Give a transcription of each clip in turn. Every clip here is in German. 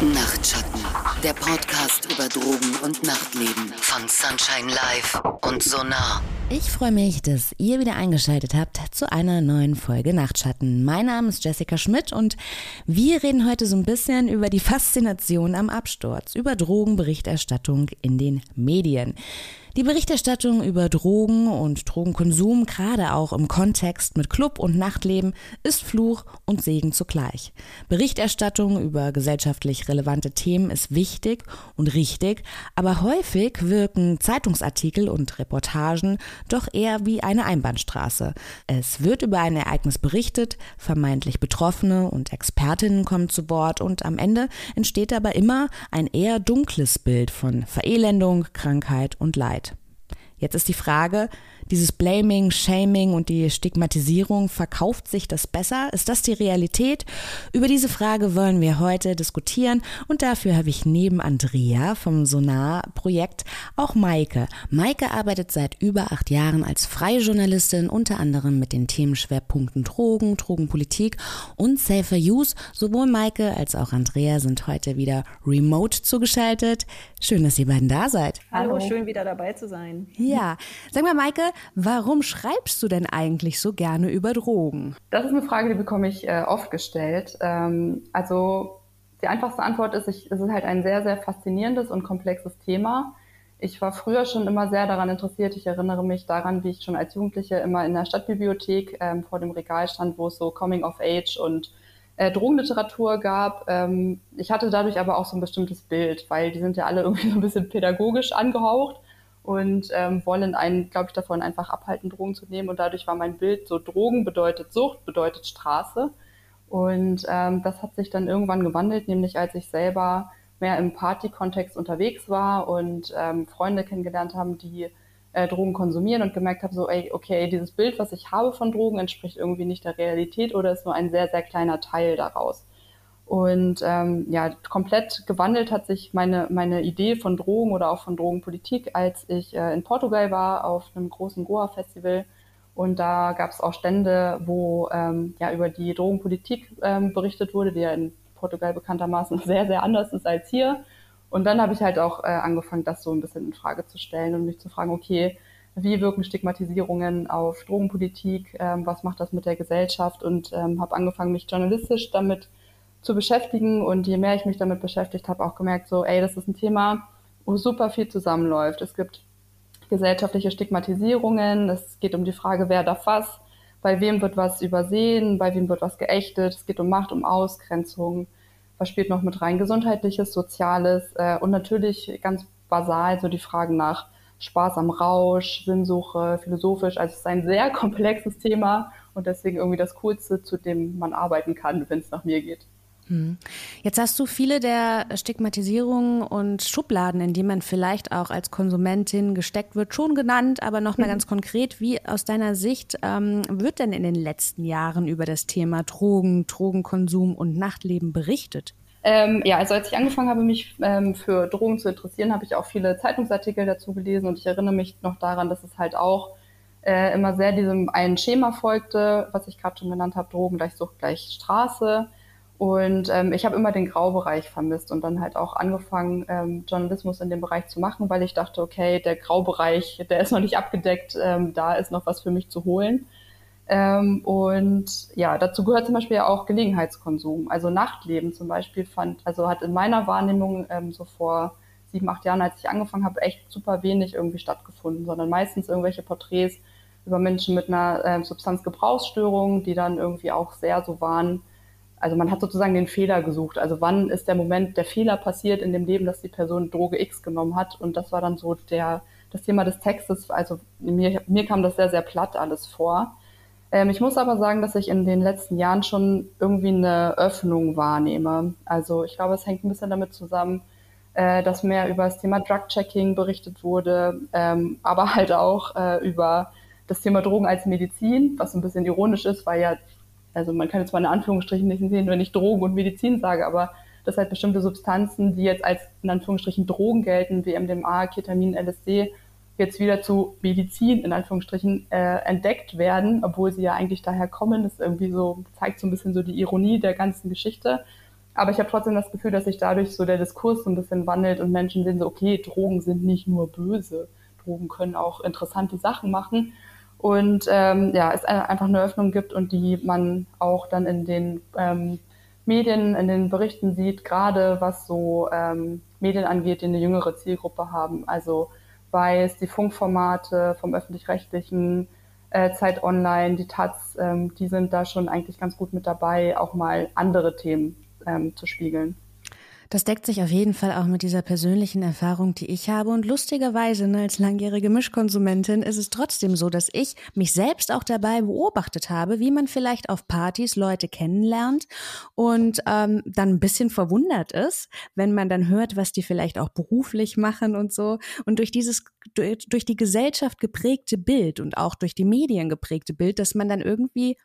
Nachtschatten, der Podcast über Drogen und Nachtleben von Sunshine Live und Sonar. Ich freue mich, dass ihr wieder eingeschaltet habt zu einer neuen Folge Nachtschatten. Mein Name ist Jessica Schmidt und wir reden heute so ein bisschen über die Faszination am Absturz, über Drogenberichterstattung in den Medien. Die Berichterstattung über Drogen und Drogenkonsum, gerade auch im Kontext mit Club- und Nachtleben, ist Fluch und Segen zugleich. Berichterstattung über gesellschaftlich relevante Themen ist wichtig und richtig, aber häufig wirken Zeitungsartikel und Reportagen doch eher wie eine Einbahnstraße. Es wird über ein Ereignis berichtet, vermeintlich Betroffene und Expertinnen kommen zu Wort und am Ende entsteht aber immer ein eher dunkles Bild von Verelendung, Krankheit und Leid. Jetzt ist die Frage, dieses Blaming, Shaming und die Stigmatisierung, verkauft sich das besser? Ist das die Realität? Über diese Frage wollen wir heute diskutieren und dafür habe ich neben Andrea vom Sonar-Projekt auch Maike. Maike arbeitet seit über acht Jahren als freie Journalistin, unter anderem mit den Themenschwerpunkten Drogen, Drogenpolitik und Safer Use. Sowohl Maike als auch Andrea sind heute wieder remote zugeschaltet. Schön, dass ihr beiden da seid. Hallo, Hallo. schön wieder dabei zu sein. Ja, sag mal Maike, Warum schreibst du denn eigentlich so gerne über Drogen? Das ist eine Frage, die bekomme ich äh, oft gestellt. Ähm, also die einfachste Antwort ist, ich, es ist halt ein sehr, sehr faszinierendes und komplexes Thema. Ich war früher schon immer sehr daran interessiert. Ich erinnere mich daran, wie ich schon als Jugendliche immer in der Stadtbibliothek ähm, vor dem Regal stand, wo es so Coming of Age und äh, Drogenliteratur gab. Ähm, ich hatte dadurch aber auch so ein bestimmtes Bild, weil die sind ja alle irgendwie so ein bisschen pädagogisch angehaucht und ähm, wollen einen, glaube ich, davon einfach abhalten, Drogen zu nehmen. Und dadurch war mein Bild so, Drogen bedeutet Sucht, bedeutet Straße. Und ähm, das hat sich dann irgendwann gewandelt, nämlich als ich selber mehr im Party-Kontext unterwegs war und ähm, Freunde kennengelernt haben, die äh, Drogen konsumieren und gemerkt habe, so, ey, okay, dieses Bild, was ich habe von Drogen, entspricht irgendwie nicht der Realität oder ist nur ein sehr, sehr kleiner Teil daraus. Und ähm, ja, komplett gewandelt hat sich meine, meine Idee von Drogen oder auch von Drogenpolitik, als ich äh, in Portugal war auf einem großen Goa-Festival. Und da gab es auch Stände, wo ähm, ja über die Drogenpolitik ähm, berichtet wurde, die ja in Portugal bekanntermaßen sehr, sehr anders ist als hier. Und dann habe ich halt auch äh, angefangen, das so ein bisschen in Frage zu stellen und mich zu fragen, okay, wie wirken Stigmatisierungen auf Drogenpolitik, ähm, was macht das mit der Gesellschaft und ähm, habe angefangen, mich journalistisch damit zu beschäftigen. Und je mehr ich mich damit beschäftigt habe, auch gemerkt, so, ey, das ist ein Thema, wo super viel zusammenläuft. Es gibt gesellschaftliche Stigmatisierungen, es geht um die Frage, wer darf was, bei wem wird was übersehen, bei wem wird was geächtet, es geht um Macht, um Ausgrenzung, was spielt noch mit rein, gesundheitliches, soziales äh, und natürlich ganz basal so die Fragen nach Spaß am Rausch, Sinnsuche, philosophisch. Also es ist ein sehr komplexes Thema und deswegen irgendwie das Coolste, zu dem man arbeiten kann, wenn es nach mir geht. Hm. Jetzt hast du viele der Stigmatisierungen und Schubladen, in die man vielleicht auch als Konsumentin gesteckt wird, schon genannt, aber nochmal mhm. ganz konkret, wie aus deiner Sicht ähm, wird denn in den letzten Jahren über das Thema Drogen, Drogenkonsum und Nachtleben berichtet? Ähm, ja, also als ich angefangen habe, mich ähm, für Drogen zu interessieren, habe ich auch viele Zeitungsartikel dazu gelesen und ich erinnere mich noch daran, dass es halt auch äh, immer sehr diesem einen Schema folgte, was ich gerade schon genannt habe, Drogen gleich Sucht gleich Straße. Und ähm, ich habe immer den Graubereich vermisst und dann halt auch angefangen, ähm, Journalismus in dem Bereich zu machen, weil ich dachte, okay, der Graubereich, der ist noch nicht abgedeckt, ähm, da ist noch was für mich zu holen. Ähm, und ja, dazu gehört zum Beispiel auch Gelegenheitskonsum. Also Nachtleben zum Beispiel fand, also hat in meiner Wahrnehmung ähm, so vor sieben, acht Jahren, als ich angefangen habe, echt super wenig irgendwie stattgefunden, sondern meistens irgendwelche Porträts über Menschen mit einer äh, Substanzgebrauchsstörung, die dann irgendwie auch sehr so waren, also man hat sozusagen den Fehler gesucht. Also wann ist der Moment, der Fehler passiert in dem Leben, dass die Person Droge X genommen hat? Und das war dann so der, das Thema des Textes. Also mir, mir kam das sehr, sehr platt alles vor. Ähm, ich muss aber sagen, dass ich in den letzten Jahren schon irgendwie eine Öffnung wahrnehme. Also ich glaube, es hängt ein bisschen damit zusammen, äh, dass mehr über das Thema Drug-Checking berichtet wurde, ähm, aber halt auch äh, über das Thema Drogen als Medizin, was ein bisschen ironisch ist, weil ja also man kann jetzt mal in Anführungsstrichen nicht sehen, wenn ich Drogen und Medizin sage, aber dass halt bestimmte Substanzen, die jetzt als in Anführungsstrichen Drogen gelten, wie MDMA, Ketamin, LSD, jetzt wieder zu Medizin in Anführungsstrichen äh, entdeckt werden, obwohl sie ja eigentlich daher kommen. Das irgendwie so zeigt so ein bisschen so die Ironie der ganzen Geschichte. aber ich habe trotzdem das Gefühl, dass sich dadurch so der Diskurs so ein bisschen wandelt und Menschen sehen so, okay, Drogen sind nicht nur böse. Drogen können auch interessante Sachen machen. Und ähm, ja, es einfach eine Öffnung gibt und die man auch dann in den ähm, Medien, in den Berichten sieht, gerade was so ähm, Medien angeht, die eine jüngere Zielgruppe haben. Also Weiß, die Funkformate vom öffentlich-rechtlichen, äh, Zeit Online, die Taz, ähm, die sind da schon eigentlich ganz gut mit dabei, auch mal andere Themen ähm, zu spiegeln. Das deckt sich auf jeden Fall auch mit dieser persönlichen Erfahrung, die ich habe. Und lustigerweise, ne, als langjährige Mischkonsumentin, ist es trotzdem so, dass ich mich selbst auch dabei beobachtet habe, wie man vielleicht auf Partys Leute kennenlernt und ähm, dann ein bisschen verwundert ist, wenn man dann hört, was die vielleicht auch beruflich machen und so. Und durch dieses, durch, durch die Gesellschaft geprägte Bild und auch durch die Medien geprägte Bild, dass man dann irgendwie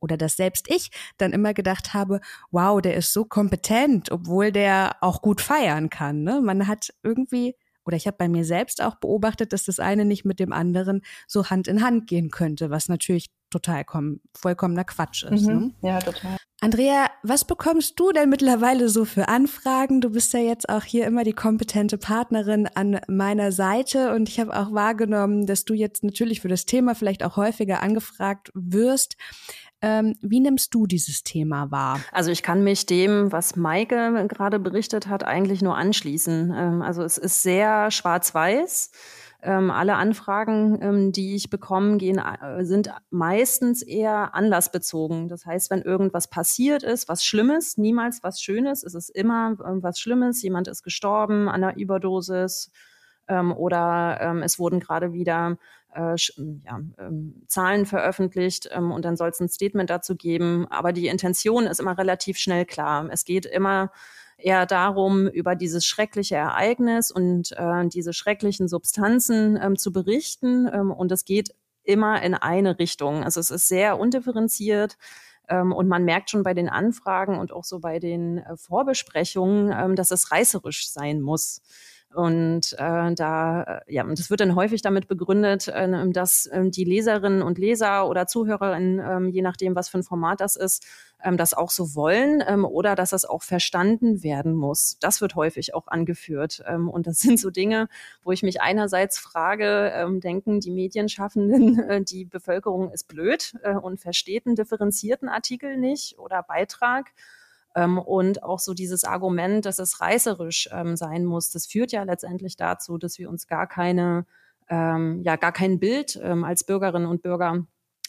oder dass selbst ich dann immer gedacht habe, wow, der ist so kompetent, obwohl der auch gut feiern kann. Ne? Man hat irgendwie, oder ich habe bei mir selbst auch beobachtet, dass das eine nicht mit dem anderen so Hand in Hand gehen könnte, was natürlich total vollkommener Quatsch ist. Mhm. Ne? Ja, total. Andrea, was bekommst du denn mittlerweile so für Anfragen? Du bist ja jetzt auch hier immer die kompetente Partnerin an meiner Seite und ich habe auch wahrgenommen, dass du jetzt natürlich für das Thema vielleicht auch häufiger angefragt wirst. Ähm, wie nimmst du dieses Thema wahr? Also ich kann mich dem, was Maike gerade berichtet hat, eigentlich nur anschließen. Ähm, also es ist sehr schwarz-weiß. Ähm, alle Anfragen, ähm, die ich bekomme, gehen, äh, sind meistens eher anlassbezogen. Das heißt, wenn irgendwas passiert ist, was Schlimmes, niemals was Schönes, es ist immer äh, was Schlimmes. Jemand ist gestorben an einer Überdosis ähm, oder ähm, es wurden gerade wieder äh, ja, ähm, Zahlen veröffentlicht ähm, und dann soll es ein Statement dazu geben. Aber die Intention ist immer relativ schnell klar. Es geht immer eher darum, über dieses schreckliche Ereignis und äh, diese schrecklichen Substanzen ähm, zu berichten. Ähm, und es geht immer in eine Richtung. Also es ist sehr undifferenziert. Ähm, und man merkt schon bei den Anfragen und auch so bei den äh, Vorbesprechungen, ähm, dass es reißerisch sein muss. Und äh, da, äh, ja, und das wird dann häufig damit begründet, äh, dass äh, die Leserinnen und Leser oder Zuhörerinnen, äh, je nachdem, was für ein Format das ist, äh, das auch so wollen äh, oder dass das auch verstanden werden muss. Das wird häufig auch angeführt. Ähm, und das sind so Dinge, wo ich mich einerseits frage, ähm, denken die Medienschaffenden, äh, die Bevölkerung ist blöd äh, und versteht einen differenzierten Artikel nicht oder Beitrag. Ähm, und auch so dieses Argument, dass es reißerisch ähm, sein muss, das führt ja letztendlich dazu, dass wir uns gar keine, ähm, ja, gar kein Bild ähm, als Bürgerinnen und Bürger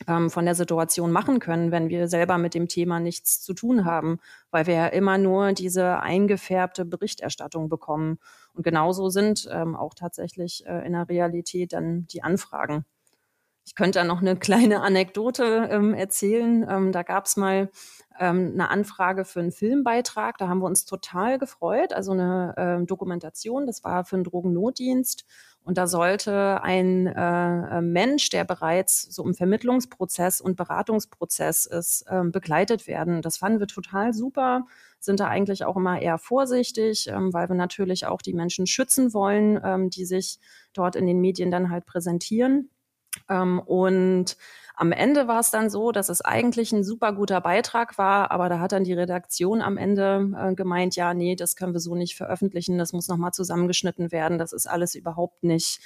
ähm, von der Situation machen können, wenn wir selber mit dem Thema nichts zu tun haben, weil wir ja immer nur diese eingefärbte Berichterstattung bekommen. Und genauso sind ähm, auch tatsächlich äh, in der Realität dann die Anfragen. Ich könnte da noch eine kleine Anekdote ähm, erzählen. Ähm, da gab es mal ähm, eine Anfrage für einen Filmbeitrag. Da haben wir uns total gefreut. Also eine äh, Dokumentation, das war für einen Drogennotdienst. Und da sollte ein äh, Mensch, der bereits so im Vermittlungsprozess und Beratungsprozess ist, äh, begleitet werden. Das fanden wir total super, sind da eigentlich auch immer eher vorsichtig, ähm, weil wir natürlich auch die Menschen schützen wollen, ähm, die sich dort in den Medien dann halt präsentieren. Ähm, und am Ende war es dann so, dass es eigentlich ein super guter Beitrag war, aber da hat dann die Redaktion am Ende äh, gemeint, ja, nee, das können wir so nicht veröffentlichen, das muss nochmal zusammengeschnitten werden, das ist alles überhaupt nicht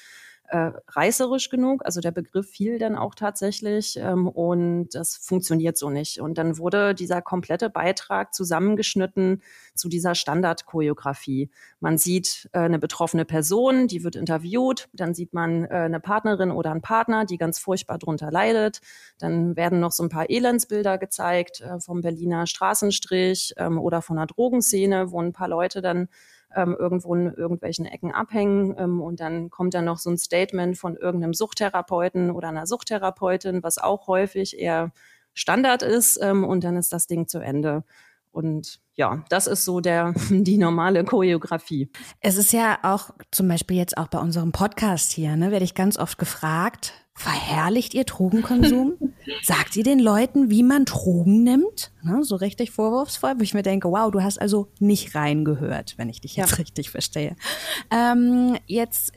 äh, reißerisch genug. Also der Begriff fiel dann auch tatsächlich ähm, und das funktioniert so nicht. Und dann wurde dieser komplette Beitrag zusammengeschnitten zu dieser Standardchoreografie. Man sieht äh, eine betroffene Person, die wird interviewt, dann sieht man äh, eine Partnerin oder einen Partner, die ganz furchtbar drunter leidet. Dann werden noch so ein paar Elendsbilder gezeigt äh, vom Berliner Straßenstrich ähm, oder von einer Drogenszene, wo ein paar Leute dann ähm, irgendwo in irgendwelchen Ecken abhängen ähm, und dann kommt dann noch so ein Statement von irgendeinem Suchttherapeuten oder einer Suchttherapeutin, was auch häufig eher Standard ist ähm, und dann ist das Ding zu Ende. Und ja, das ist so der, die normale Choreografie. Es ist ja auch zum Beispiel jetzt auch bei unserem Podcast hier, ne, werde ich ganz oft gefragt, verherrlicht ihr Drogenkonsum? Sagt ihr den Leuten, wie man Drogen nimmt? Ne, so richtig vorwurfsvoll, wo ich mir denke, wow, du hast also nicht reingehört, wenn ich dich jetzt ja. richtig verstehe. Ähm, jetzt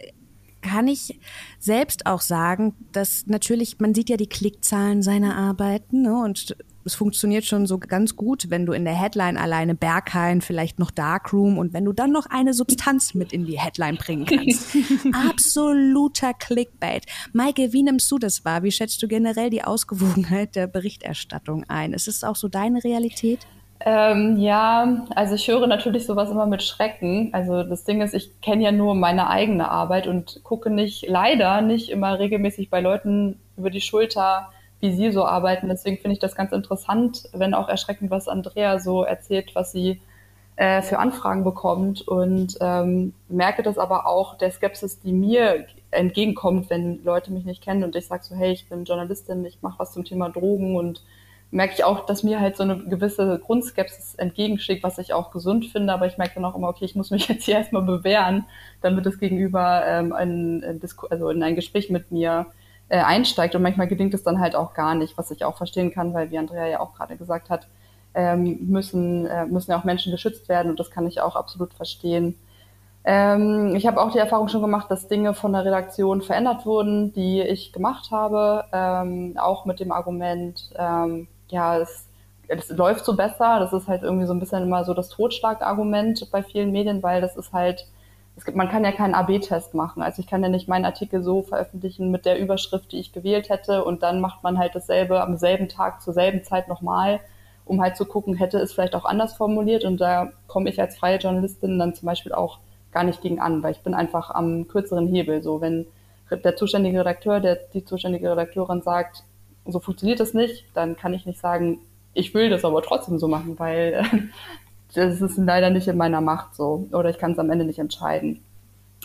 kann ich selbst auch sagen, dass natürlich, man sieht ja die Klickzahlen seiner Arbeiten ne, und es funktioniert schon so ganz gut, wenn du in der Headline alleine Berghain, vielleicht noch Darkroom und wenn du dann noch eine Substanz mit in die Headline bringen kannst. Absoluter Clickbait. Maike, wie nimmst du das wahr? Wie schätzt du generell die Ausgewogenheit der Berichterstattung ein? Ist es auch so deine Realität? Ähm, ja, also ich höre natürlich sowas immer mit Schrecken. Also das Ding ist, ich kenne ja nur meine eigene Arbeit und gucke nicht, leider nicht immer regelmäßig bei Leuten über die Schulter, wie sie so arbeiten. Deswegen finde ich das ganz interessant, wenn auch erschreckend, was Andrea so erzählt, was sie äh, für Anfragen bekommt. Und ähm, merke das aber auch der Skepsis, die mir entgegenkommt, wenn Leute mich nicht kennen und ich sage so, hey, ich bin Journalistin, ich mache was zum Thema Drogen. Und merke ich auch, dass mir halt so eine gewisse Grundskepsis entgegenschlägt, was ich auch gesund finde, aber ich merke dann auch immer, okay, ich muss mich jetzt hier erstmal bewähren, damit das Gegenüber ähm, ein, ein also in ein Gespräch mit mir äh, einsteigt. Und manchmal gelingt es dann halt auch gar nicht, was ich auch verstehen kann, weil wie Andrea ja auch gerade gesagt hat, ähm, müssen, äh, müssen ja auch Menschen geschützt werden und das kann ich auch absolut verstehen. Ähm, ich habe auch die Erfahrung schon gemacht, dass Dinge von der Redaktion verändert wurden, die ich gemacht habe, ähm, auch mit dem Argument, ähm, ja, es, es läuft so besser. Das ist halt irgendwie so ein bisschen immer so das Totschlagargument bei vielen Medien, weil das ist halt, gibt, man kann ja keinen AB-Test machen. Also ich kann ja nicht meinen Artikel so veröffentlichen mit der Überschrift, die ich gewählt hätte und dann macht man halt dasselbe am selben Tag zur selben Zeit nochmal, um halt zu gucken, hätte es vielleicht auch anders formuliert und da komme ich als freie Journalistin dann zum Beispiel auch gar nicht gegen an, weil ich bin einfach am kürzeren Hebel. So, wenn der zuständige Redakteur, der, die zuständige Redakteurin sagt, so funktioniert das nicht, dann kann ich nicht sagen, ich will das aber trotzdem so machen, weil das ist leider nicht in meiner Macht so oder ich kann es am Ende nicht entscheiden.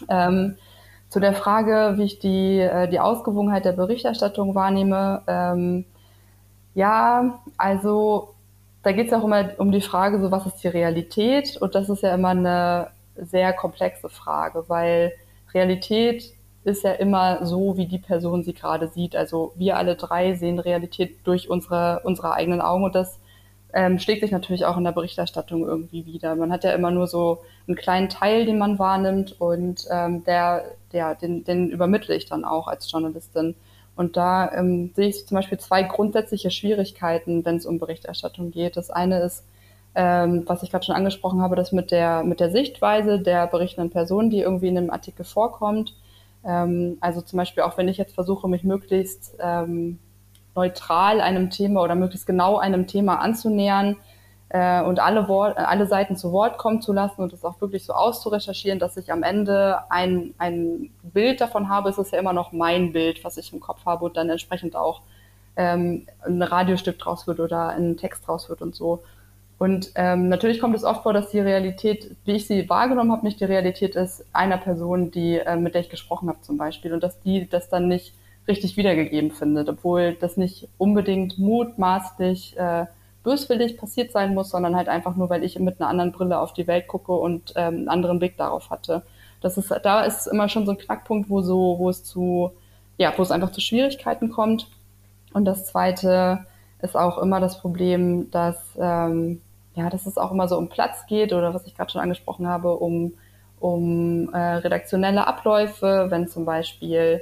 Ähm, zu der Frage, wie ich die, äh, die Ausgewogenheit der Berichterstattung wahrnehme, ähm, ja, also da geht es ja auch immer um die Frage, so was ist die Realität? Und das ist ja immer eine sehr komplexe Frage, weil Realität ist ja immer so, wie die Person sie gerade sieht. Also wir alle drei sehen Realität durch unsere, unsere eigenen Augen und das ähm, schlägt sich natürlich auch in der Berichterstattung irgendwie wieder. Man hat ja immer nur so einen kleinen Teil, den man wahrnimmt und ähm, der, der, den, den übermittle ich dann auch als Journalistin. Und da ähm, sehe ich zum Beispiel zwei grundsätzliche Schwierigkeiten, wenn es um Berichterstattung geht. Das eine ist, ähm, was ich gerade schon angesprochen habe, das mit der, mit der Sichtweise der berichtenden Person, die irgendwie in einem Artikel vorkommt. Ähm, also zum Beispiel auch wenn ich jetzt versuche, mich möglichst ähm, neutral einem Thema oder möglichst genau einem Thema anzunähern äh, und alle, Wort, alle Seiten zu Wort kommen zu lassen und es auch wirklich so auszurecherchieren, dass ich am Ende ein, ein Bild davon habe, ist es ja immer noch mein Bild, was ich im Kopf habe und dann entsprechend auch ähm, ein Radiostück draus wird oder ein Text draus wird und so. Und ähm, natürlich kommt es oft vor, dass die Realität, wie ich sie wahrgenommen habe, nicht die Realität ist einer Person, die, äh, mit der ich gesprochen habe zum Beispiel. Und dass die das dann nicht richtig wiedergegeben findet, obwohl das nicht unbedingt mutmaßlich äh, böswillig passiert sein muss, sondern halt einfach nur, weil ich mit einer anderen Brille auf die Welt gucke und ähm, einen anderen Blick darauf hatte. Das ist, da ist immer schon so ein Knackpunkt, wo so, wo es zu, ja, wo es einfach zu Schwierigkeiten kommt. Und das zweite ist auch immer das Problem, dass ähm, ja, dass es auch immer so um Platz geht oder was ich gerade schon angesprochen habe, um, um äh, redaktionelle Abläufe, wenn zum Beispiel,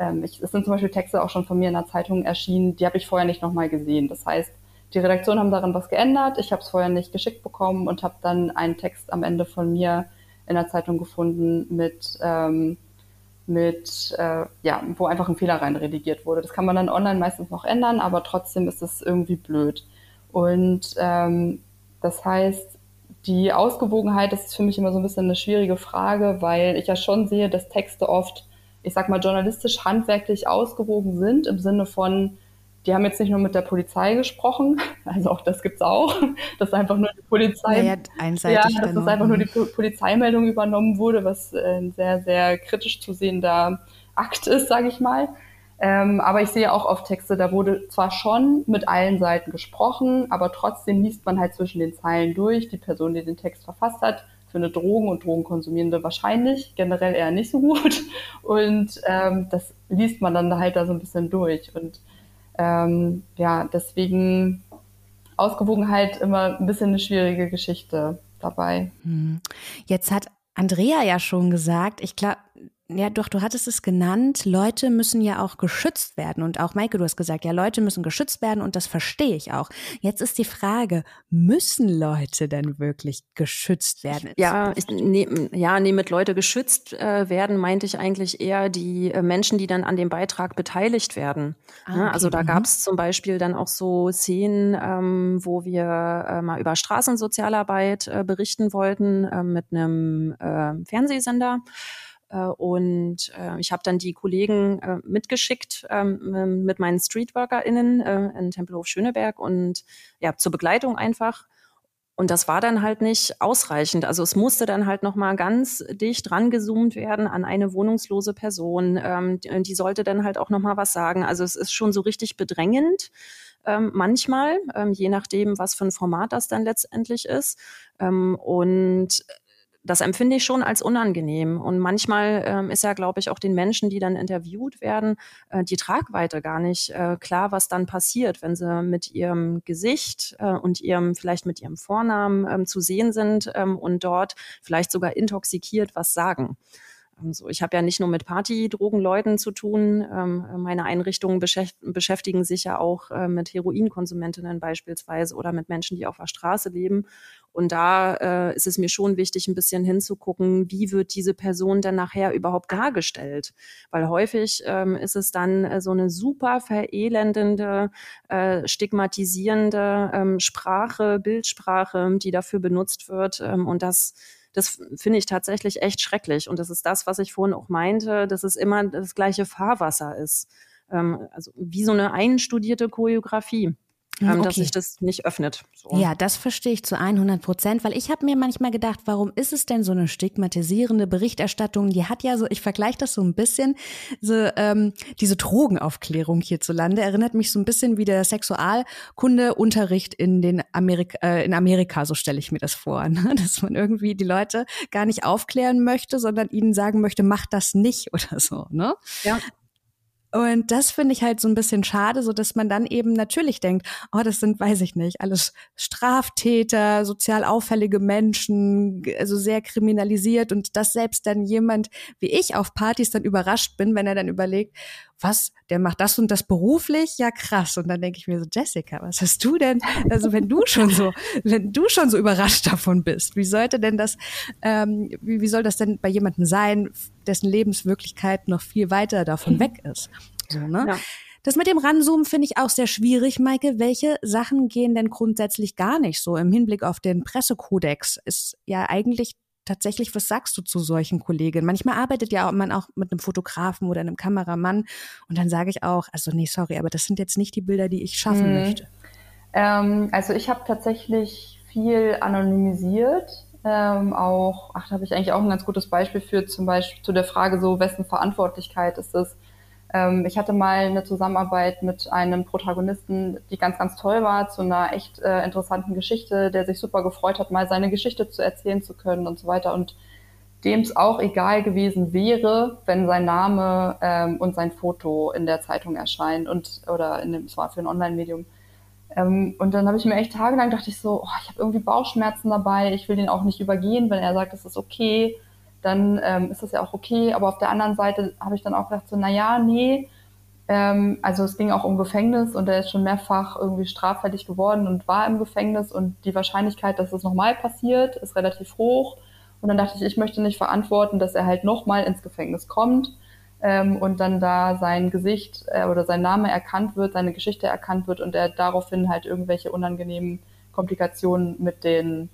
ähm, ich, es sind zum Beispiel Texte auch schon von mir in der Zeitung erschienen, die habe ich vorher nicht nochmal gesehen. Das heißt, die Redaktion haben daran was geändert, ich habe es vorher nicht geschickt bekommen und habe dann einen Text am Ende von mir in der Zeitung gefunden mit, ähm, mit äh, ja, wo einfach ein Fehler rein redigiert wurde. Das kann man dann online meistens noch ändern, aber trotzdem ist es irgendwie blöd. Und ähm, das heißt, die Ausgewogenheit, das ist für mich immer so ein bisschen eine schwierige Frage, weil ich ja schon sehe, dass Texte oft, ich sag mal, journalistisch handwerklich ausgewogen sind, im Sinne von, die haben jetzt nicht nur mit der Polizei gesprochen, also auch das gibt's auch, dass einfach nur die Polizei, ja, ja dass das einfach nur die Polizeimeldung übernommen wurde, was ein sehr, sehr kritisch zu sehender Akt ist, sage ich mal. Ähm, aber ich sehe auch oft Texte, da wurde zwar schon mit allen Seiten gesprochen, aber trotzdem liest man halt zwischen den Zeilen durch. Die Person, die den Text verfasst hat, findet Drogen und Drogenkonsumierende wahrscheinlich, generell eher nicht so gut. Und ähm, das liest man dann halt da so ein bisschen durch. Und ähm, ja, deswegen Ausgewogenheit immer ein bisschen eine schwierige Geschichte dabei. Hm. Jetzt hat Andrea ja schon gesagt, ich glaube, ja, doch, du hattest es genannt, Leute müssen ja auch geschützt werden. Und auch Maike, du hast gesagt, ja, Leute müssen geschützt werden und das verstehe ich auch. Jetzt ist die Frage, müssen Leute denn wirklich geschützt werden? Ja, ich, nee, ja, nee, mit Leute geschützt äh, werden meinte ich eigentlich eher die äh, Menschen, die dann an dem Beitrag beteiligt werden. Ah, okay. Also da mhm. gab es zum Beispiel dann auch so Szenen, ähm, wo wir äh, mal über Straßensozialarbeit äh, berichten wollten äh, mit einem äh, Fernsehsender. Äh, und äh, ich habe dann die Kollegen äh, mitgeschickt ähm, mit meinen StreetworkerInnen in Tempelhof Schöneberg und ja, zur Begleitung einfach. Und das war dann halt nicht ausreichend. Also es musste dann halt nochmal ganz dicht rangezoomt werden an eine wohnungslose Person. Ähm, die, die, sollte dann halt auch nochmal was sagen. Also es ist schon so richtig bedrängend. Ähm, manchmal, ähm, je nachdem, was für ein Format das dann letztendlich ist. Ähm, und das empfinde ich schon als unangenehm. Und manchmal ähm, ist ja, glaube ich, auch den Menschen, die dann interviewt werden, äh, die Tragweite gar nicht äh, klar, was dann passiert, wenn sie mit ihrem Gesicht äh, und ihrem, vielleicht mit ihrem Vornamen ähm, zu sehen sind ähm, und dort vielleicht sogar intoxikiert was sagen. So, ich habe ja nicht nur mit Partydrogenleuten zu tun. Ähm, meine Einrichtungen beschäftigen sich ja auch äh, mit Heroinkonsumentinnen beispielsweise oder mit Menschen, die auf der Straße leben. Und da äh, ist es mir schon wichtig, ein bisschen hinzugucken, wie wird diese Person dann nachher überhaupt dargestellt. Weil häufig ähm, ist es dann äh, so eine super verelendende, äh, stigmatisierende ähm, Sprache, Bildsprache, die dafür benutzt wird. Ähm, und das das finde ich tatsächlich echt schrecklich. Und das ist das, was ich vorhin auch meinte, dass es immer das gleiche Fahrwasser ist. Ähm, also wie so eine einstudierte Choreografie okay. dass sich das nicht öffnet. So. Ja, das verstehe ich zu 100 Prozent, weil ich habe mir manchmal gedacht, warum ist es denn so eine stigmatisierende Berichterstattung? Die hat ja so, ich vergleiche das so ein bisschen, so ähm, diese Drogenaufklärung hierzulande erinnert mich so ein bisschen wie der Sexualkundeunterricht in den Amerika, äh, in Amerika, so stelle ich mir das vor, ne? dass man irgendwie die Leute gar nicht aufklären möchte, sondern ihnen sagen möchte, mach das nicht oder so, ne? Ja. Und das finde ich halt so ein bisschen schade, so dass man dann eben natürlich denkt, oh, das sind, weiß ich nicht, alles Straftäter, sozial auffällige Menschen, also sehr kriminalisiert. Und dass selbst dann jemand wie ich auf Partys dann überrascht bin, wenn er dann überlegt, was, der macht das und das beruflich? Ja, krass. Und dann denke ich mir so, Jessica, was hast du denn, also wenn du schon so, wenn du schon so überrascht davon bist, wie sollte denn das, ähm, wie, wie soll das denn bei jemandem sein, dessen Lebenswirklichkeit noch viel weiter davon mhm. weg ist? So, ne? Ja. Das mit dem Ranzoomen finde ich auch sehr schwierig, Maike. Welche Sachen gehen denn grundsätzlich gar nicht so im Hinblick auf den Pressekodex? Ist ja eigentlich tatsächlich, was sagst du zu solchen Kolleginnen? Manchmal arbeitet ja man auch mit einem Fotografen oder einem Kameramann und dann sage ich auch, also nee, sorry, aber das sind jetzt nicht die Bilder, die ich schaffen mhm. möchte. Ähm, also ich habe tatsächlich viel anonymisiert. Ähm, auch, ach, da habe ich eigentlich auch ein ganz gutes Beispiel für, zum Beispiel zu der Frage so, wessen Verantwortlichkeit ist es, ich hatte mal eine Zusammenarbeit mit einem Protagonisten, die ganz, ganz toll war, zu einer echt äh, interessanten Geschichte, der sich super gefreut hat, mal seine Geschichte zu erzählen zu können und so weiter. Und dem es auch egal gewesen wäre, wenn sein Name ähm, und sein Foto in der Zeitung erscheint und oder in dem, es war für ein Online-Medium. Ähm, und dann habe ich mir echt tagelang dachte ich so, oh, ich habe irgendwie Bauchschmerzen dabei, ich will den auch nicht übergehen, wenn er sagt, es ist okay dann ähm, ist das ja auch okay. Aber auf der anderen Seite habe ich dann auch gedacht, so, na ja, nee, ähm, also es ging auch um Gefängnis und er ist schon mehrfach irgendwie straffällig geworden und war im Gefängnis und die Wahrscheinlichkeit, dass es nochmal passiert, ist relativ hoch. Und dann dachte ich, ich möchte nicht verantworten, dass er halt nochmal ins Gefängnis kommt ähm, und dann da sein Gesicht äh, oder sein Name erkannt wird, seine Geschichte erkannt wird und er daraufhin halt irgendwelche unangenehmen Komplikationen mit den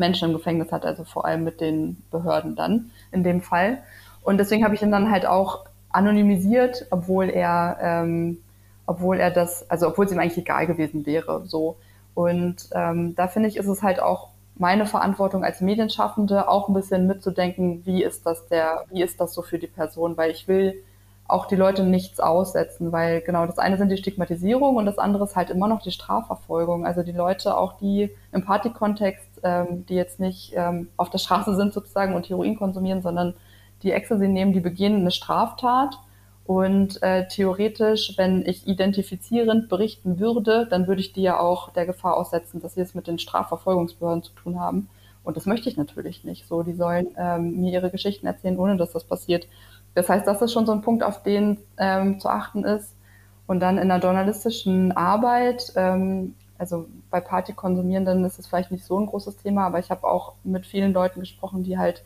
Menschen im Gefängnis hat, also vor allem mit den Behörden dann in dem Fall. Und deswegen habe ich ihn dann halt auch anonymisiert, obwohl er, ähm, obwohl er das, also obwohl es ihm eigentlich egal gewesen wäre. So. Und ähm, da finde ich, ist es halt auch meine Verantwortung als Medienschaffende, auch ein bisschen mitzudenken, wie ist das der, wie ist das so für die Person, weil ich will auch die Leute nichts aussetzen, weil genau das eine sind die Stigmatisierung und das andere ist halt immer noch die Strafverfolgung. Also die Leute, auch die im Partykontext ähm, die jetzt nicht ähm, auf der Straße sind sozusagen und Heroin konsumieren, sondern die Ecstasy nehmen, die begehen eine Straftat. Und äh, theoretisch, wenn ich identifizierend berichten würde, dann würde ich die ja auch der Gefahr aussetzen, dass sie es mit den Strafverfolgungsbehörden zu tun haben. Und das möchte ich natürlich nicht. So, die sollen ähm, mir ihre Geschichten erzählen, ohne dass das passiert. das heißt, das ist schon so ein Punkt, auf den ähm, zu achten ist. Und dann in der journalistischen Arbeit, ähm, also bei Partykonsumierenden ist es vielleicht nicht so ein großes Thema, aber ich habe auch mit vielen Leuten gesprochen, die halt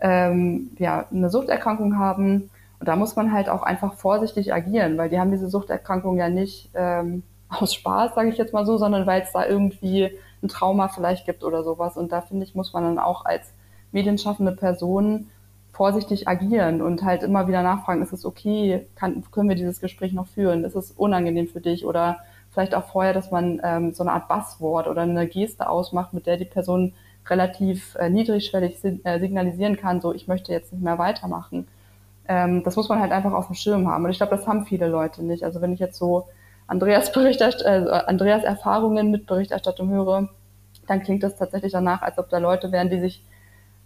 ähm, ja, eine Suchterkrankung haben. Und da muss man halt auch einfach vorsichtig agieren, weil die haben diese Suchterkrankung ja nicht ähm, aus Spaß, sage ich jetzt mal so, sondern weil es da irgendwie ein Trauma vielleicht gibt oder sowas. Und da finde ich, muss man dann auch als medienschaffende Person vorsichtig agieren und halt immer wieder nachfragen, ist es okay, kann, können wir dieses Gespräch noch führen, ist es unangenehm für dich oder vielleicht auch vorher, dass man ähm, so eine Art Basswort oder eine Geste ausmacht, mit der die Person relativ äh, niedrigschwellig äh, signalisieren kann, so ich möchte jetzt nicht mehr weitermachen. Ähm, das muss man halt einfach auf dem Schirm haben. Und ich glaube, das haben viele Leute nicht. Also wenn ich jetzt so Andreas, Berichterst äh, Andreas Erfahrungen mit Berichterstattung höre, dann klingt das tatsächlich danach, als ob da Leute wären, die sich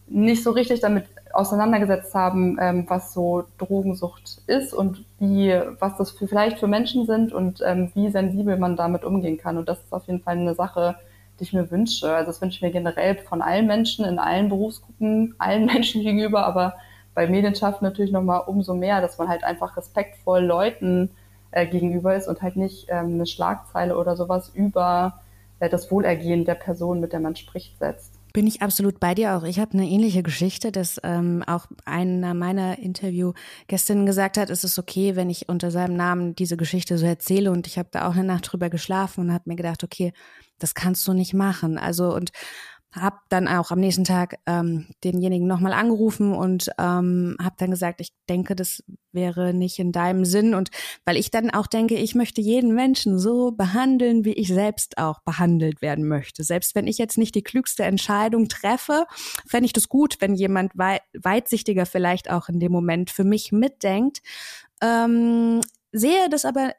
nicht so richtig damit auseinandergesetzt haben, ähm, was so Drogensucht ist und wie, was das für, vielleicht für Menschen sind und ähm, wie sensibel man damit umgehen kann. Und das ist auf jeden Fall eine Sache, die ich mir wünsche. Also das wünsche ich mir generell von allen Menschen, in allen Berufsgruppen, allen Menschen gegenüber, aber bei Medienschaft natürlich nochmal umso mehr, dass man halt einfach respektvoll Leuten äh, gegenüber ist und halt nicht ähm, eine Schlagzeile oder sowas über äh, das Wohlergehen der Person, mit der man spricht, setzt. Bin ich absolut bei dir auch. Ich habe eine ähnliche Geschichte, dass ähm, auch einer meiner Interviewgästinnen gesagt hat, es ist okay, wenn ich unter seinem Namen diese Geschichte so erzähle. Und ich habe da auch eine Nacht drüber geschlafen und habe mir gedacht, okay, das kannst du nicht machen. Also und habe dann auch am nächsten Tag ähm, denjenigen nochmal angerufen und ähm, habe dann gesagt, ich denke, das wäre nicht in deinem Sinn und weil ich dann auch denke, ich möchte jeden Menschen so behandeln, wie ich selbst auch behandelt werden möchte. Selbst wenn ich jetzt nicht die klügste Entscheidung treffe, fände ich das gut, wenn jemand wei weitsichtiger vielleicht auch in dem Moment für mich mitdenkt. Ähm, sehe das aber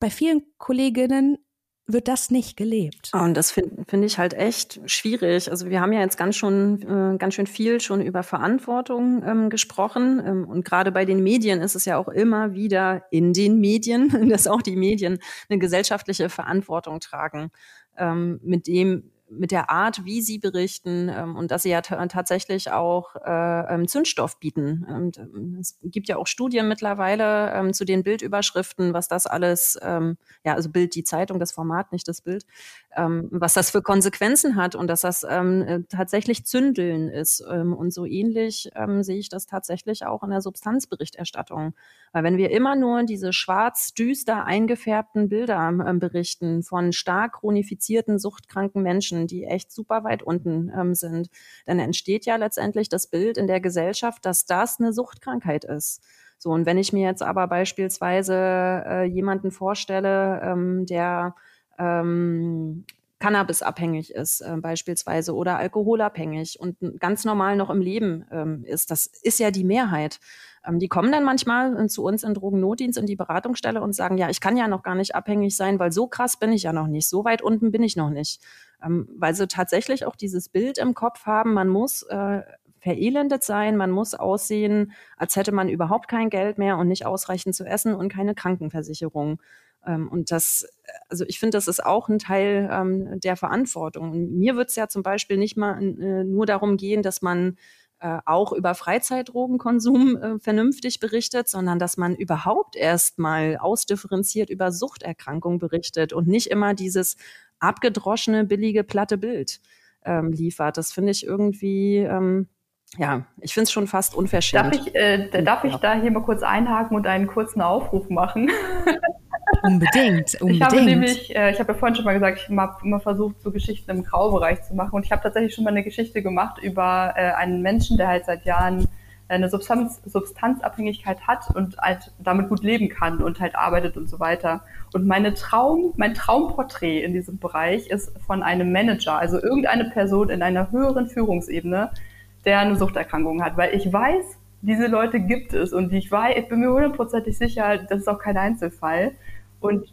bei vielen Kolleginnen wird das nicht gelebt. Und das finde find ich halt echt schwierig. Also wir haben ja jetzt ganz schon äh, ganz schön viel schon über Verantwortung ähm, gesprochen ähm, und gerade bei den Medien ist es ja auch immer wieder in den Medien, dass auch die Medien eine gesellschaftliche Verantwortung tragen, ähm, mit dem mit der Art, wie sie berichten ähm, und dass sie ja tatsächlich auch äh, ähm, Zündstoff bieten. Und, ähm, es gibt ja auch Studien mittlerweile ähm, zu den Bildüberschriften, was das alles, ähm, ja, also Bild die Zeitung, das Format, nicht das Bild, ähm, was das für Konsequenzen hat und dass das ähm, äh, tatsächlich Zündeln ist. Ähm, und so ähnlich ähm, sehe ich das tatsächlich auch in der Substanzberichterstattung. Weil wenn wir immer nur diese schwarz-düster eingefärbten Bilder ähm, berichten von stark chronifizierten, suchtkranken Menschen, die echt super weit unten ähm, sind, dann entsteht ja letztendlich das Bild in der Gesellschaft, dass das eine Suchtkrankheit ist. So, und wenn ich mir jetzt aber beispielsweise äh, jemanden vorstelle, ähm, der ähm, Cannabisabhängig ist äh, beispielsweise oder alkoholabhängig und ganz normal noch im Leben ähm, ist. Das ist ja die Mehrheit. Ähm, die kommen dann manchmal äh, zu uns in Drogennotdienst in die Beratungsstelle und sagen, ja, ich kann ja noch gar nicht abhängig sein, weil so krass bin ich ja noch nicht, so weit unten bin ich noch nicht. Ähm, weil sie tatsächlich auch dieses Bild im Kopf haben, man muss äh, verelendet sein, man muss aussehen, als hätte man überhaupt kein Geld mehr und nicht ausreichend zu essen und keine Krankenversicherung. Ähm, und das, also ich finde, das ist auch ein Teil ähm, der Verantwortung. Und mir wird es ja zum Beispiel nicht mal äh, nur darum gehen, dass man äh, auch über Freizeitdrogenkonsum äh, vernünftig berichtet, sondern dass man überhaupt erstmal ausdifferenziert über Suchterkrankung berichtet und nicht immer dieses abgedroschene, billige, platte Bild ähm, liefert. Das finde ich irgendwie, ähm, ja, ich finde es schon fast unverschämt. Darf ich, äh, darf ich da hier mal kurz einhaken und einen kurzen Aufruf machen? Unbedingt, unbedingt. Ich habe nämlich, äh, ich habe ja vorhin schon mal gesagt, ich habe immer versucht, so Geschichten im Graubereich zu machen. Und ich habe tatsächlich schon mal eine Geschichte gemacht über äh, einen Menschen, der halt seit Jahren eine Substanz, Substanzabhängigkeit hat und halt damit gut leben kann und halt arbeitet und so weiter. Und meine Traum, mein Traumporträt in diesem Bereich ist von einem Manager, also irgendeine Person in einer höheren Führungsebene, der eine Suchterkrankung hat, weil ich weiß, diese Leute gibt es und ich weiß, ich bin mir hundertprozentig sicher, das ist auch kein Einzelfall. Und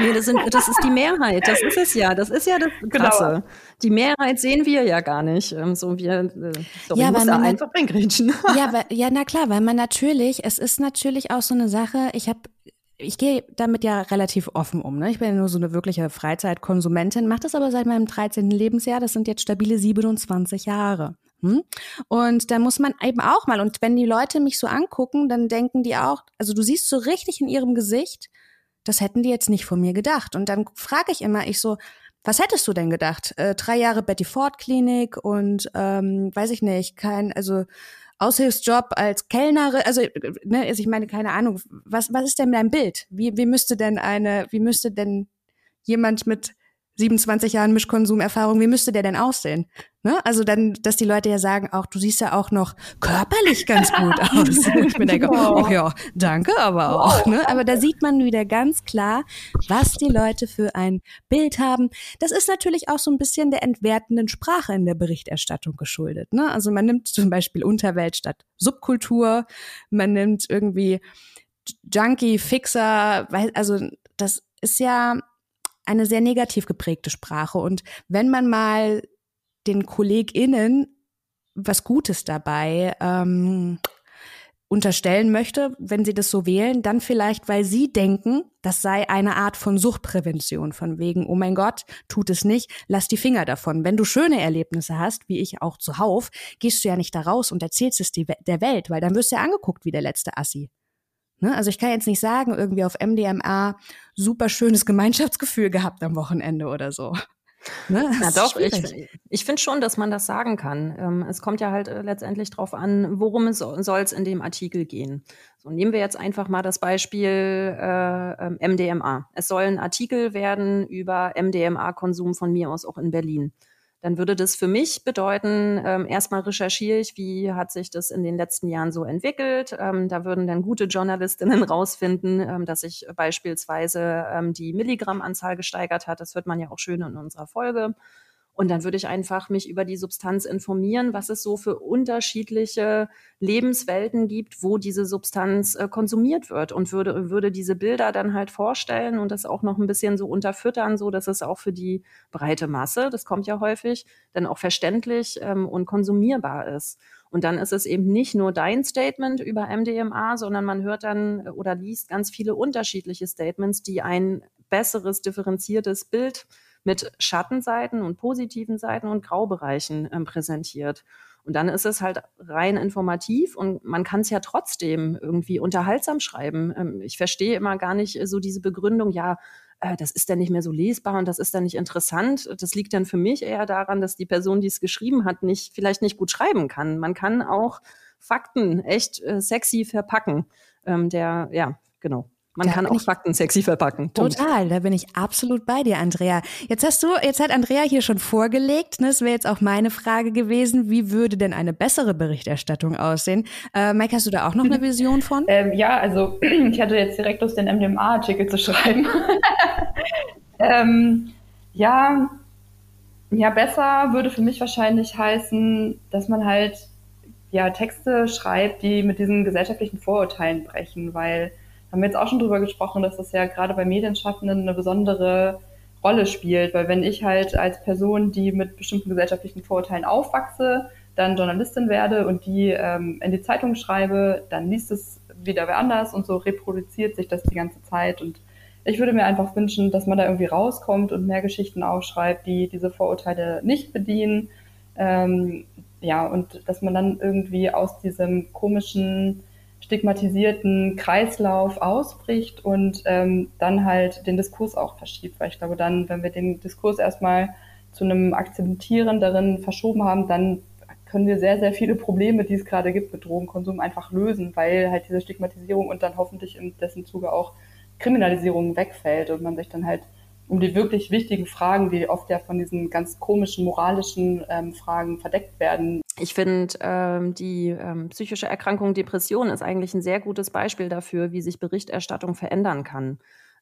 nee, das, sind, das, ist die Mehrheit, das ist es ja, das ist ja das genau. Krasse. Genau. Die Mehrheit sehen wir ja gar nicht. Ähm, so wir, äh, sorry, ja, muss da einfach reingrätschen. Ja, weil, ja, na klar, weil man natürlich, es ist natürlich auch so eine Sache, ich habe ich gehe damit ja relativ offen um. Ne? Ich bin ja nur so eine wirkliche Freizeitkonsumentin, mache das aber seit meinem 13. Lebensjahr. Das sind jetzt stabile 27 Jahre. Hm? Und da muss man eben auch mal, und wenn die Leute mich so angucken, dann denken die auch, also du siehst so richtig in ihrem Gesicht, das hätten die jetzt nicht von mir gedacht. Und dann frage ich immer, ich so, was hättest du denn gedacht? Äh, drei Jahre Betty Ford Klinik und ähm, weiß ich nicht, kein, also Aushilfsjob als Kellnerin, also, ne, also ich meine, keine Ahnung, was, was ist denn dein Bild? Wie, wie müsste denn eine, wie müsste denn jemand mit 27 Jahren Mischkonsumerfahrung, wie müsste der denn aussehen? Ne? Also dann, dass die Leute ja sagen, auch du siehst ja auch noch körperlich ganz gut aus. ich bin denke, oh ja, danke, aber auch. Ne? Aber da sieht man wieder ganz klar, was die Leute für ein Bild haben. Das ist natürlich auch so ein bisschen der entwertenden Sprache in der Berichterstattung geschuldet. Ne? Also man nimmt zum Beispiel Unterwelt statt Subkultur, man nimmt irgendwie Junkie, Fixer, also das ist ja eine sehr negativ geprägte Sprache. Und wenn man mal den KollegInnen was Gutes dabei ähm, unterstellen möchte, wenn sie das so wählen, dann vielleicht, weil sie denken, das sei eine Art von Suchtprävention, von wegen, oh mein Gott, tut es nicht, lass die Finger davon. Wenn du schöne Erlebnisse hast, wie ich auch zuhauf, gehst du ja nicht da raus und erzählst es der Welt, weil dann wirst du ja angeguckt wie der letzte Assi. Ne? Also ich kann jetzt nicht sagen, irgendwie auf MDMA super schönes Gemeinschaftsgefühl gehabt am Wochenende oder so. Ne? Ja, doch, ich, ich finde schon, dass man das sagen kann. Ähm, es kommt ja halt äh, letztendlich darauf an, worum es soll es in dem Artikel gehen. So, nehmen wir jetzt einfach mal das Beispiel äh, MDMA. Ähm, es soll ein Artikel werden über MDMA-Konsum von mir aus auch in Berlin dann würde das für mich bedeuten, ähm, erstmal recherchiere ich, wie hat sich das in den letzten Jahren so entwickelt. Ähm, da würden dann gute Journalistinnen rausfinden, ähm, dass sich beispielsweise ähm, die Milligrammanzahl gesteigert hat. Das hört man ja auch schön in unserer Folge. Und dann würde ich einfach mich über die Substanz informieren, was es so für unterschiedliche Lebenswelten gibt, wo diese Substanz äh, konsumiert wird und würde, würde diese Bilder dann halt vorstellen und das auch noch ein bisschen so unterfüttern, so dass es auch für die breite Masse, das kommt ja häufig, dann auch verständlich ähm, und konsumierbar ist. Und dann ist es eben nicht nur dein Statement über MDMA, sondern man hört dann oder liest ganz viele unterschiedliche Statements, die ein besseres, differenziertes Bild mit Schattenseiten und positiven Seiten und Graubereichen ähm, präsentiert. Und dann ist es halt rein informativ und man kann es ja trotzdem irgendwie unterhaltsam schreiben. Ähm, ich verstehe immer gar nicht so diese Begründung, ja, äh, das ist dann nicht mehr so lesbar und das ist dann nicht interessant. Das liegt dann für mich eher daran, dass die Person, die es geschrieben hat, nicht, vielleicht nicht gut schreiben kann. Man kann auch Fakten echt äh, sexy verpacken. Ähm, der, ja, genau. Man da kann auch Fakten sexy verpacken. Punkt. Total, da bin ich absolut bei dir, Andrea. Jetzt hast du, jetzt hat Andrea hier schon vorgelegt, ne, das wäre jetzt auch meine Frage gewesen, wie würde denn eine bessere Berichterstattung aussehen? Äh, Mike, hast du da auch noch eine Vision von? Ähm, ja, also ich hatte jetzt direkt Lust, den MDMA-Artikel zu schreiben. ähm, ja, ja, besser würde für mich wahrscheinlich heißen, dass man halt ja Texte schreibt, die mit diesen gesellschaftlichen Vorurteilen brechen, weil haben wir jetzt auch schon drüber gesprochen, dass das ja gerade bei Medienschaffenden eine besondere Rolle spielt, weil wenn ich halt als Person, die mit bestimmten gesellschaftlichen Vorurteilen aufwachse, dann Journalistin werde und die ähm, in die Zeitung schreibe, dann liest es wieder wer anders und so reproduziert sich das die ganze Zeit. Und ich würde mir einfach wünschen, dass man da irgendwie rauskommt und mehr Geschichten aufschreibt, die diese Vorurteile nicht bedienen. Ähm, ja, und dass man dann irgendwie aus diesem komischen stigmatisierten Kreislauf ausbricht und ähm, dann halt den Diskurs auch verschiebt. Weil ich glaube, dann, wenn wir den Diskurs erstmal zu einem akzeptierenderen verschoben haben, dann können wir sehr, sehr viele Probleme, die es gerade gibt mit Drogenkonsum, einfach lösen, weil halt diese Stigmatisierung und dann hoffentlich in dessen Zuge auch Kriminalisierung wegfällt und man sich dann halt um die wirklich wichtigen Fragen, die oft ja von diesen ganz komischen moralischen ähm, Fragen verdeckt werden. Ich finde, ähm, die ähm, psychische Erkrankung Depression ist eigentlich ein sehr gutes Beispiel dafür, wie sich Berichterstattung verändern kann.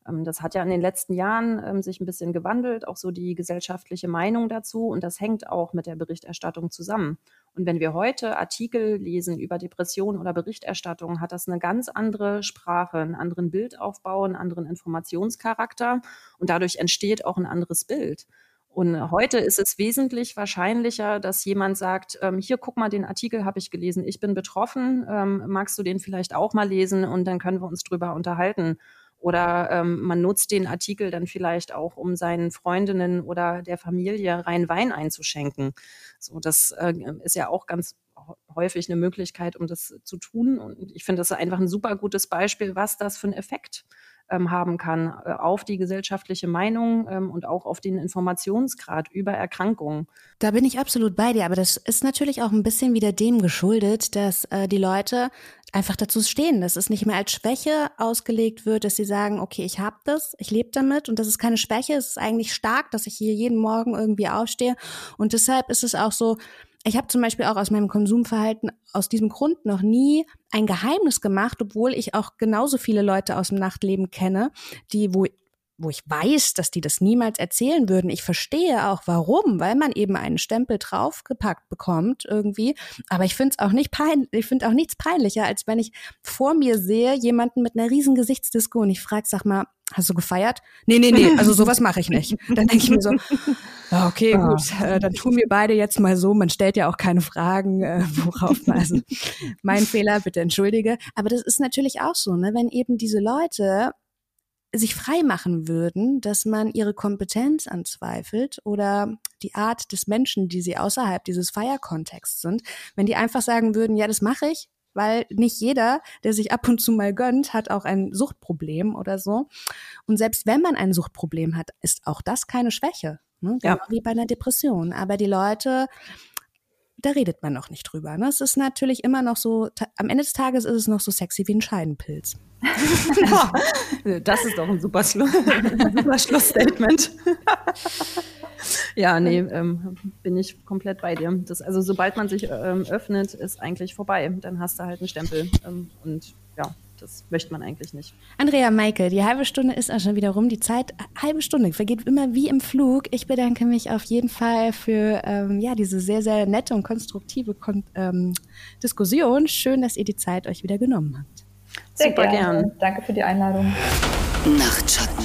Ähm, das hat ja in den letzten Jahren ähm, sich ein bisschen gewandelt, auch so die gesellschaftliche Meinung dazu. Und das hängt auch mit der Berichterstattung zusammen. Und wenn wir heute Artikel lesen über Depression oder Berichterstattung, hat das eine ganz andere Sprache, einen anderen Bildaufbau, einen anderen Informationscharakter. Und dadurch entsteht auch ein anderes Bild. Und heute ist es wesentlich wahrscheinlicher, dass jemand sagt, ähm, hier, guck mal, den Artikel habe ich gelesen, ich bin betroffen, ähm, magst du den vielleicht auch mal lesen und dann können wir uns drüber unterhalten. Oder ähm, man nutzt den Artikel dann vielleicht auch, um seinen Freundinnen oder der Familie rein Wein einzuschenken. So, das äh, ist ja auch ganz häufig eine Möglichkeit, um das zu tun. Und ich finde das einfach ein super gutes Beispiel, was das für einen Effekt ähm, haben kann äh, auf die gesellschaftliche Meinung ähm, und auch auf den Informationsgrad über Erkrankungen. Da bin ich absolut bei dir, aber das ist natürlich auch ein bisschen wieder dem geschuldet, dass äh, die Leute einfach dazu stehen, dass es nicht mehr als Schwäche ausgelegt wird, dass sie sagen, okay, ich habe das, ich lebe damit und das ist keine Schwäche, es ist eigentlich stark, dass ich hier jeden Morgen irgendwie aufstehe und deshalb ist es auch so, ich habe zum Beispiel auch aus meinem Konsumverhalten aus diesem Grund noch nie ein Geheimnis gemacht, obwohl ich auch genauso viele Leute aus dem Nachtleben kenne, die, wo wo ich weiß, dass die das niemals erzählen würden. Ich verstehe auch warum, weil man eben einen Stempel draufgepackt bekommt irgendwie. Aber ich finde es auch nicht peinlich, ich finde auch nichts peinlicher, als wenn ich vor mir sehe jemanden mit einer riesen Gesichtsdisco und ich frage, sag mal, hast du gefeiert? Nee, nee, nee, also sowas mache ich nicht. Dann denke ich mir so, okay, ah. gut, äh, dann tun wir beide jetzt mal so. Man stellt ja auch keine Fragen, äh, worauf man, also mein Fehler, bitte entschuldige. Aber das ist natürlich auch so, ne, wenn eben diese Leute sich frei machen würden, dass man ihre Kompetenz anzweifelt oder die Art des Menschen, die sie außerhalb dieses Feierkontexts sind, wenn die einfach sagen würden, ja, das mache ich, weil nicht jeder, der sich ab und zu mal gönnt, hat auch ein Suchtproblem oder so. Und selbst wenn man ein Suchtproblem hat, ist auch das keine Schwäche. Ne? Genau ja. wie bei einer Depression. Aber die Leute da redet man noch nicht drüber. Ne? Es ist natürlich immer noch so, am Ende des Tages ist es noch so sexy wie ein Scheidenpilz. das ist doch ein super, Schlu super Schlussstatement. ja, nee, ähm, bin ich komplett bei dir. Das, also sobald man sich ähm, öffnet, ist eigentlich vorbei. Dann hast du halt einen Stempel. Ähm, und ja, das möchte man eigentlich nicht. Andrea, Maike, die halbe Stunde ist auch schon wieder rum. Die Zeit, halbe Stunde, vergeht immer wie im Flug. Ich bedanke mich auf jeden Fall für ähm, ja, diese sehr, sehr nette und konstruktive Kon ähm, Diskussion. Schön, dass ihr die Zeit euch wieder genommen habt. Sehr Super gerne. gern. Danke für die Einladung. Nachtschatten,